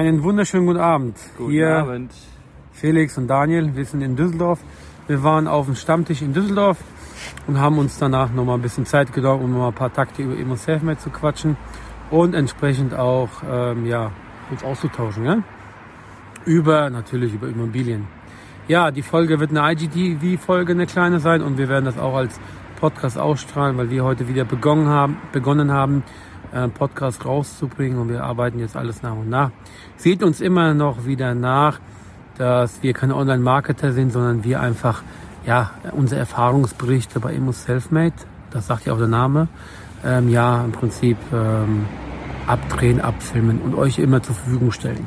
Einen wunderschönen guten Abend. Guten Hier Abend. Felix und Daniel, wir sind in Düsseldorf. Wir waren auf dem Stammtisch in Düsseldorf und haben uns danach nochmal ein bisschen Zeit genommen, um mal ein paar Takte über Emo Selfmade zu quatschen und entsprechend auch ähm, ja, uns auszutauschen. Ja? Über, natürlich über Immobilien. Ja, die Folge wird eine IGTV-Folge, eine kleine sein und wir werden das auch als Podcast ausstrahlen, weil wir heute wieder begonnen haben, begonnen haben äh, Podcast rauszubringen und wir arbeiten jetzt alles nach und nach. Seht uns immer noch wieder nach, dass wir keine Online-Marketer sind, sondern wir einfach ja unsere Erfahrungsberichte bei Immo Selfmade, das sagt ja auch der Name, ähm, ja im Prinzip ähm, abdrehen, abfilmen und euch immer zur Verfügung stellen.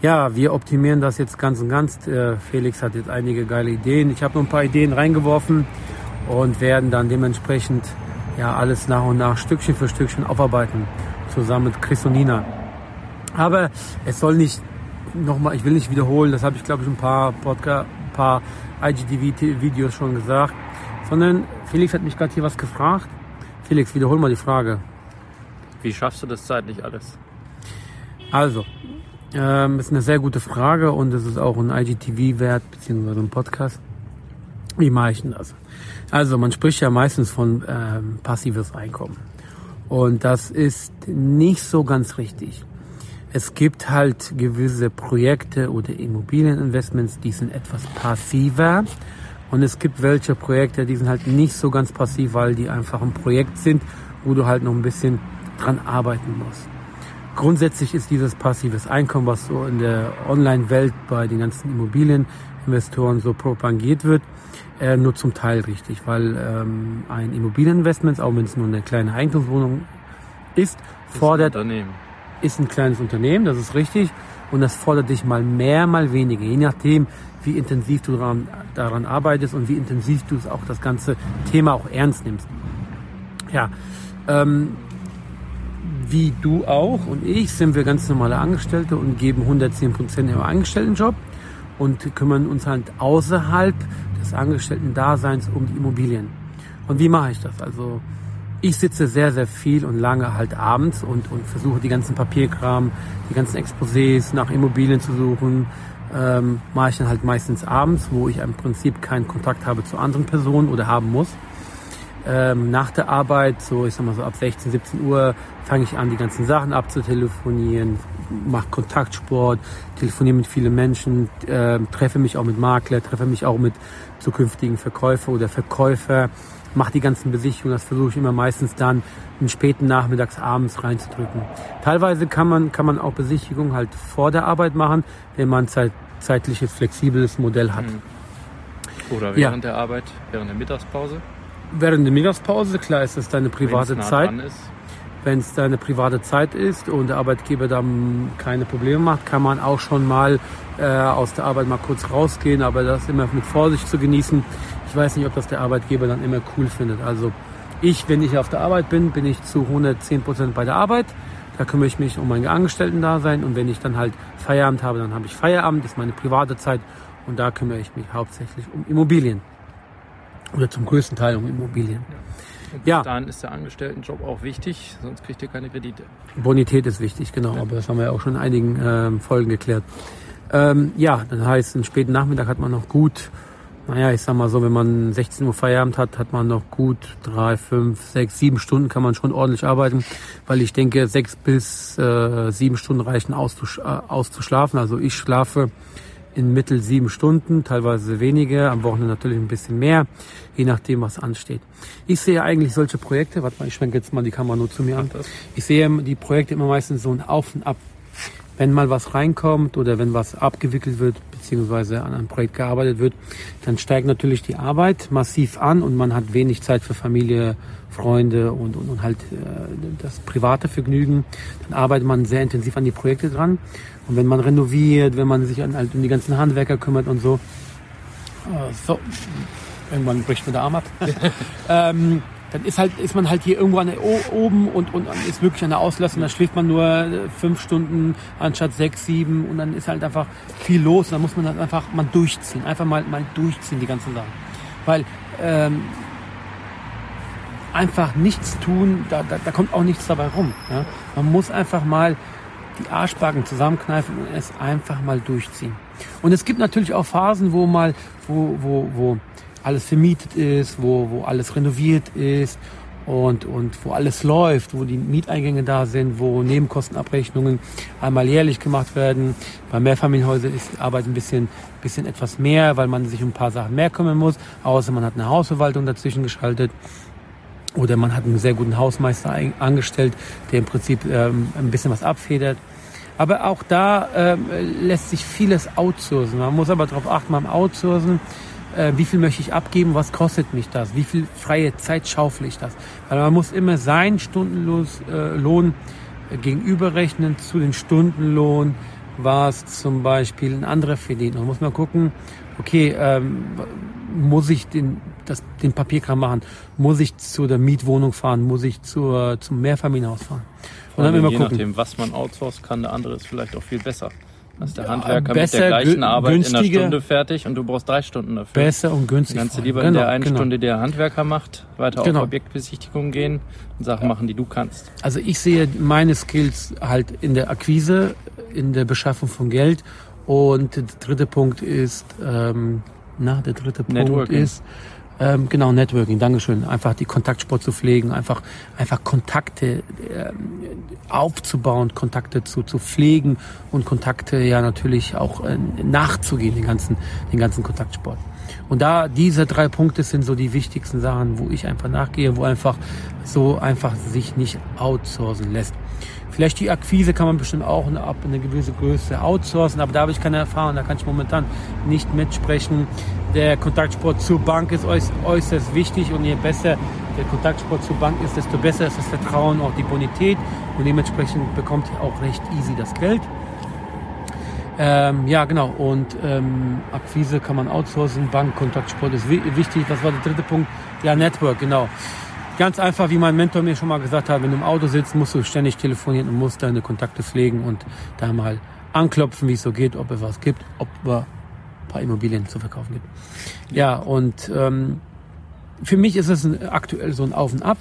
Ja, wir optimieren das jetzt ganz und ganz. Äh, Felix hat jetzt einige geile Ideen. Ich habe noch ein paar Ideen reingeworfen und werden dann dementsprechend ja alles nach und nach Stückchen für Stückchen aufarbeiten, zusammen mit Chris und Nina. Aber es soll nicht nochmal, ich will nicht wiederholen, das habe ich glaube ich ein paar Podcast, ein paar IGTV-Videos schon gesagt, sondern Felix hat mich gerade hier was gefragt. Felix, wiederhol mal die Frage. Wie schaffst du das zeitlich alles? Also, ähm, ist eine sehr gute Frage und es ist auch ein IGTV wert, beziehungsweise ein Podcast. Wie mache ich denn das? Also man spricht ja meistens von ähm, passives Einkommen. Und das ist nicht so ganz richtig. Es gibt halt gewisse Projekte oder Immobilieninvestments, die sind etwas passiver. Und es gibt welche Projekte, die sind halt nicht so ganz passiv, weil die einfach ein Projekt sind, wo du halt noch ein bisschen dran arbeiten musst. Grundsätzlich ist dieses passives Einkommen, was so in der Online-Welt bei den ganzen Immobilieninvestoren so propagiert wird, äh, nur zum Teil richtig, weil ähm, ein Immobilieninvestment, auch wenn es nur eine kleine Eigentumswohnung ist, fordert, ist ein, ist ein kleines Unternehmen, das ist richtig, und das fordert dich mal mehr, mal weniger, je nachdem, wie intensiv du daran, daran arbeitest und wie intensiv du es auch das ganze Thema auch ernst nimmst. Ja, ähm, wie du auch und ich sind wir ganz normale Angestellte und geben 110 Prozent im Angestelltenjob und kümmern uns halt außerhalb des Angestellten-Daseins um die Immobilien. Und wie mache ich das? Also ich sitze sehr, sehr viel und lange halt abends und, und versuche die ganzen Papierkram, die ganzen Exposés nach Immobilien zu suchen. Ähm, mache ich dann halt meistens abends, wo ich im Prinzip keinen Kontakt habe zu anderen Personen oder haben muss. Ähm, nach der Arbeit, so ich sag mal so ab 16, 17 Uhr, fange ich an, die ganzen Sachen abzutelefonieren, mache Kontaktsport, telefoniere mit vielen Menschen, äh, treffe mich auch mit Makler, treffe mich auch mit zukünftigen Verkäufer oder Verkäufer, mache die ganzen Besichtigungen, das versuche ich immer meistens dann in späten Nachmittags, abends reinzudrücken. Teilweise kann man, kann man auch Besichtigungen halt vor der Arbeit machen, wenn man zeit, zeitliches, flexibles Modell hat. Hm. Oder während ja. der Arbeit, während der Mittagspause? Während der Mittagspause, klar ist das deine private nah Zeit. Wenn es deine private Zeit ist und der Arbeitgeber dann keine Probleme macht, kann man auch schon mal äh, aus der Arbeit mal kurz rausgehen, aber das immer mit Vorsicht zu genießen. Ich weiß nicht, ob das der Arbeitgeber dann immer cool findet. Also ich, wenn ich auf der Arbeit bin, bin ich zu 110 Prozent bei der Arbeit. Da kümmere ich mich um mein Angestellten-Dasein und wenn ich dann halt Feierabend habe, dann habe ich Feierabend, das ist meine private Zeit und da kümmere ich mich hauptsächlich um Immobilien. Oder zum größten Teil um Immobilien. Ja. bis dahin ist der Angestelltenjob auch wichtig, sonst kriegt ihr keine Kredite. Bonität ist wichtig, genau, aber das haben wir ja auch schon in einigen ähm, Folgen geklärt. Ähm, ja, das heißt, einen späten Nachmittag hat man noch gut, naja, ich sag mal so, wenn man 16 Uhr Feierabend hat, hat man noch gut drei, fünf, sechs, sieben Stunden kann man schon ordentlich arbeiten, weil ich denke, sechs bis äh, sieben Stunden reichen auszusch äh, auszuschlafen. Also ich schlafe in Mittel sieben Stunden, teilweise weniger, am Wochenende natürlich ein bisschen mehr, je nachdem, was ansteht. Ich sehe eigentlich solche Projekte, warte mal, ich schwenke jetzt mal die Kamera nur zu mir an. Ich sehe die Projekte immer meistens so ein Auf und Ab. wenn mal was reinkommt oder wenn was abgewickelt wird, beziehungsweise an einem Projekt gearbeitet wird, dann steigt natürlich die Arbeit massiv an und man hat wenig Zeit für Familie, Freunde und, und, und halt äh, das private Vergnügen. Dann arbeitet man sehr intensiv an die Projekte dran. Und wenn man renoviert, wenn man sich an, halt um die ganzen Handwerker kümmert und so, äh, so irgendwann bricht mir der Arm ab. ähm, dann ist halt ist man halt hier irgendwo an der, oben und, und ist wirklich an der Auslastung. Da schläft man nur äh, fünf Stunden anstatt sechs, sieben und dann ist halt einfach viel los. Und dann muss man halt einfach mal durchziehen, einfach mal mal durchziehen die ganzen Sachen, weil ähm, einfach nichts tun, da, da, da kommt auch nichts dabei rum. Ja? Man muss einfach mal die Arschbacken zusammenkneifen und es einfach mal durchziehen. Und es gibt natürlich auch Phasen, wo mal, wo, wo, wo alles vermietet ist, wo, wo alles renoviert ist und, und wo alles läuft, wo die Mieteingänge da sind, wo Nebenkostenabrechnungen einmal jährlich gemacht werden. Bei Mehrfamilienhäusern ist Arbeit ein bisschen, bisschen etwas mehr, weil man sich um ein paar Sachen mehr kümmern muss, außer man hat eine Hausverwaltung dazwischen geschaltet. Oder man hat einen sehr guten Hausmeister angestellt, der im Prinzip ähm, ein bisschen was abfedert. Aber auch da ähm, lässt sich vieles outsourcen. Man muss aber darauf achten beim Outsourcen, äh, wie viel möchte ich abgeben, was kostet mich das, wie viel freie Zeit schaufel ich das. Weil man muss immer seinen Stundenlohn äh, gegenüberrechnen zu den Stundenlohn, was zum Beispiel ein anderer verdient. Man muss mal gucken, okay, ähm, muss ich den, das, den Papierkram machen? Muss ich zu der Mietwohnung fahren? Muss ich zur, zum Mehrfamilienhaus fahren? Und dann immer je gucken. nachdem, was man outsourcen kann, der andere ist vielleicht auch viel besser. Das ist der Handwerker besser, mit der gleichen Arbeit in einer Stunde fertig und du brauchst drei Stunden dafür. Besser und günstiger. Kannst du lieber genau, in der einen genau. Stunde der Handwerker macht, weiter genau. auf Objektbesichtigung gehen und Sachen ja. machen, die du kannst. Also ich sehe meine Skills halt in der Akquise, in der Beschaffung von Geld und der dritte Punkt ist, ähm, na, der dritte Punkt Networking. ist, ähm, genau, Networking, Dankeschön. Einfach die Kontaktsport zu pflegen, einfach, einfach Kontakte äh, aufzubauen, Kontakte zu, zu pflegen und Kontakte ja natürlich auch äh, nachzugehen, den ganzen, den ganzen Kontaktsport. Und da diese drei Punkte sind so die wichtigsten Sachen, wo ich einfach nachgehe, wo einfach so einfach sich nicht outsourcen lässt. Vielleicht die Akquise kann man bestimmt auch ab eine gewisse Größe outsourcen, aber da habe ich keine Erfahrung, da kann ich momentan nicht mitsprechen. Der Kontaktsport zur Bank ist äußerst wichtig und je besser der Kontaktsport zur Bank ist, desto besser ist das Vertrauen, auch die Bonität und dementsprechend bekommt ihr auch recht easy das Geld. Ähm, ja, genau. Und ähm, Akquise kann man outsourcen, Bank, Kontaktsport ist wichtig. Was war der dritte Punkt? Ja, Network, genau. Ganz einfach, wie mein Mentor mir schon mal gesagt hat, wenn du im Auto sitzt, musst du ständig telefonieren und musst deine Kontakte pflegen und da mal anklopfen, wie es so geht, ob es was gibt, ob es ein paar Immobilien zu verkaufen gibt. Ja, und ähm, für mich ist es ein, aktuell so ein Auf und Ab.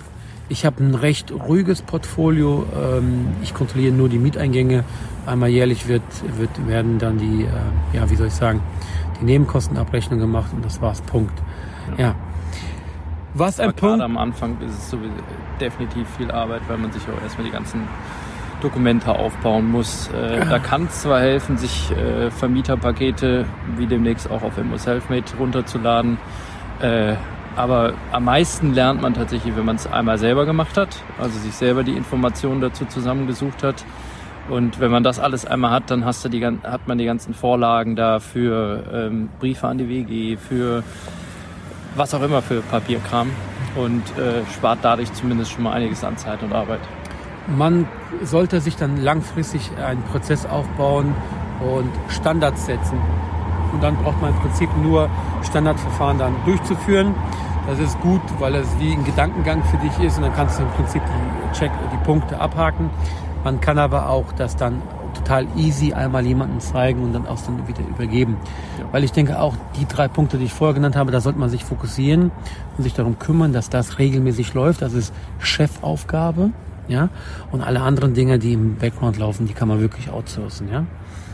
Ich habe ein recht ruhiges Portfolio. Ähm, ich kontrolliere nur die Mieteingänge. Einmal jährlich wird, wird, werden dann die, äh, ja, wie soll ich sagen, die Nebenkostenabrechnung gemacht und das war's. Punkt. ja. ja. Was ein Punkt. am Anfang ist es sowieso definitiv viel Arbeit, weil man sich auch erstmal die ganzen Dokumente aufbauen muss. Äh, da kann es zwar helfen, sich äh, Vermieterpakete wie demnächst auch auf Immo Selfmade runterzuladen, äh, aber am meisten lernt man tatsächlich, wenn man es einmal selber gemacht hat, also sich selber die Informationen dazu zusammengesucht hat. Und wenn man das alles einmal hat, dann hast du die, hat man die ganzen Vorlagen da für ähm, Briefe an die WG, für was auch immer für Papierkram und äh, spart dadurch zumindest schon mal einiges an Zeit und Arbeit. Man sollte sich dann langfristig einen Prozess aufbauen und Standards setzen. Und dann braucht man im Prinzip nur Standardverfahren dann durchzuführen. Das ist gut, weil es wie ein Gedankengang für dich ist und dann kannst du im Prinzip die, Check, die Punkte abhaken. Man kann aber auch das dann total easy einmal jemanden zeigen und dann auch dann wieder übergeben. Ja. Weil ich denke auch die drei Punkte, die ich vorher genannt habe, da sollte man sich fokussieren und sich darum kümmern, dass das regelmäßig läuft. Das ist Chefaufgabe, ja. Und alle anderen Dinge, die im Background laufen, die kann man wirklich outsourcen, ja.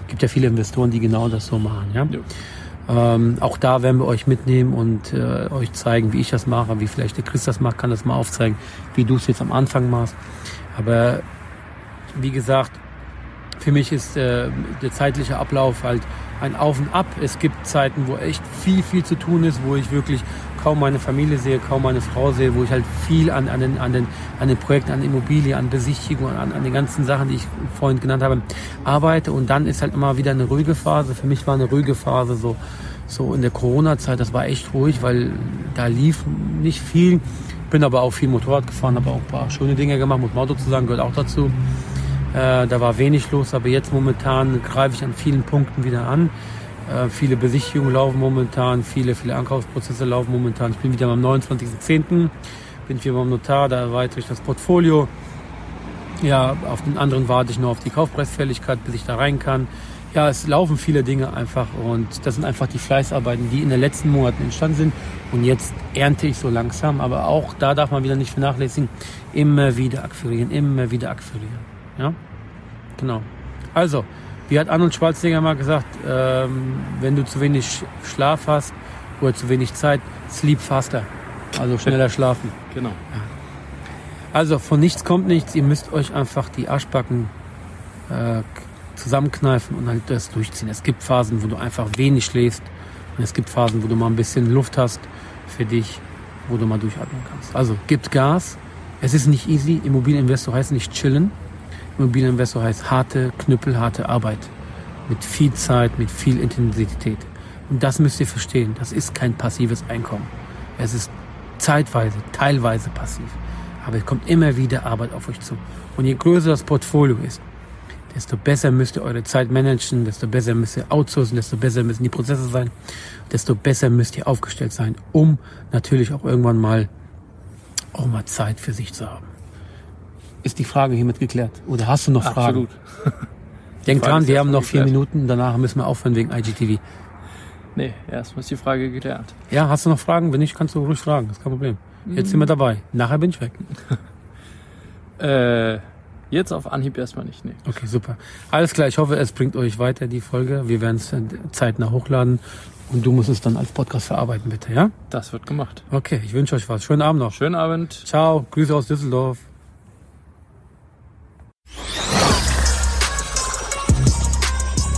Es gibt ja viele Investoren, die genau das so machen, ja. ja. Ähm, auch da werden wir euch mitnehmen und äh, euch zeigen, wie ich das mache, wie vielleicht der Chris das macht, kann das mal aufzeigen, wie du es jetzt am Anfang machst. Aber wie gesagt, für mich ist äh, der zeitliche Ablauf halt ein Auf und Ab. Es gibt Zeiten, wo echt viel, viel zu tun ist, wo ich wirklich kaum meine Familie sehe, kaum meine Frau sehe, wo ich halt viel an, an, den, an, den, an den Projekten, an Immobilien, an Besichtigung, an, an den ganzen Sachen, die ich vorhin genannt habe, arbeite. Und dann ist halt immer wieder eine ruhige Phase. Für mich war eine ruhige Phase so, so in der Corona-Zeit, das war echt ruhig, weil da lief nicht viel. Bin aber auch viel Motorrad gefahren, habe auch ein paar schöne Dinge gemacht, muss Auto zu sagen, gehört auch dazu. Äh, da war wenig los, aber jetzt momentan greife ich an vielen Punkten wieder an. Äh, viele Besichtigungen laufen momentan, viele, viele Ankaufsprozesse laufen momentan. Ich bin wieder am 29.10. bin wieder beim Notar, da erweitere ich das Portfolio. Ja, auf den anderen warte ich nur auf die Kaufpreisfälligkeit, bis ich da rein kann. Ja, es laufen viele Dinge einfach und das sind einfach die Fleißarbeiten, die in den letzten Monaten entstanden sind. Und jetzt ernte ich so langsam, aber auch da darf man wieder nicht vernachlässigen, immer wieder akquirieren, immer wieder akquirieren. Ja, genau. Also, wie hat Arnold Schwarzenegger mal gesagt, ähm, wenn du zu wenig Schlaf hast oder zu wenig Zeit, sleep faster. Also schneller schlafen. Genau. Ja. Also von nichts kommt nichts. Ihr müsst euch einfach die Arschbacken äh, zusammenkneifen und halt das durchziehen. Es gibt Phasen, wo du einfach wenig schläfst. Und es gibt Phasen, wo du mal ein bisschen Luft hast für dich, wo du mal durchatmen kannst. Also gibt Gas. Es ist nicht easy. Immobilieninvestor heißt nicht chillen. Immobilieninvestor heißt harte, knüppelharte Arbeit. Mit viel Zeit, mit viel Intensität. Und das müsst ihr verstehen. Das ist kein passives Einkommen. Es ist zeitweise, teilweise passiv. Aber es kommt immer wieder Arbeit auf euch zu. Und je größer das Portfolio ist, desto besser müsst ihr eure Zeit managen, desto besser müsst ihr outsourcen, desto besser müssen die Prozesse sein, desto besser müsst ihr aufgestellt sein, um natürlich auch irgendwann mal auch mal Zeit für sich zu haben ist die Frage hiermit geklärt. Oder hast du noch Fragen? Absolut. Denk dran, wir haben noch vier geklärt. Minuten, danach müssen wir aufhören wegen IGTV. Nee, erstmal ist die Frage geklärt. Ja, hast du noch Fragen? Wenn nicht, kannst du ruhig fragen, das ist kein Problem. Jetzt sind wir dabei. Nachher bin ich weg. äh, jetzt auf Anhieb erstmal nicht, nee. Okay, super. Alles klar, ich hoffe, es bringt euch weiter, die Folge. Wir werden es zeitnah hochladen und du musst es dann als Podcast verarbeiten, bitte, ja? Das wird gemacht. Okay, ich wünsche euch was. Schönen Abend noch. Schönen Abend. Ciao, Grüße aus Düsseldorf.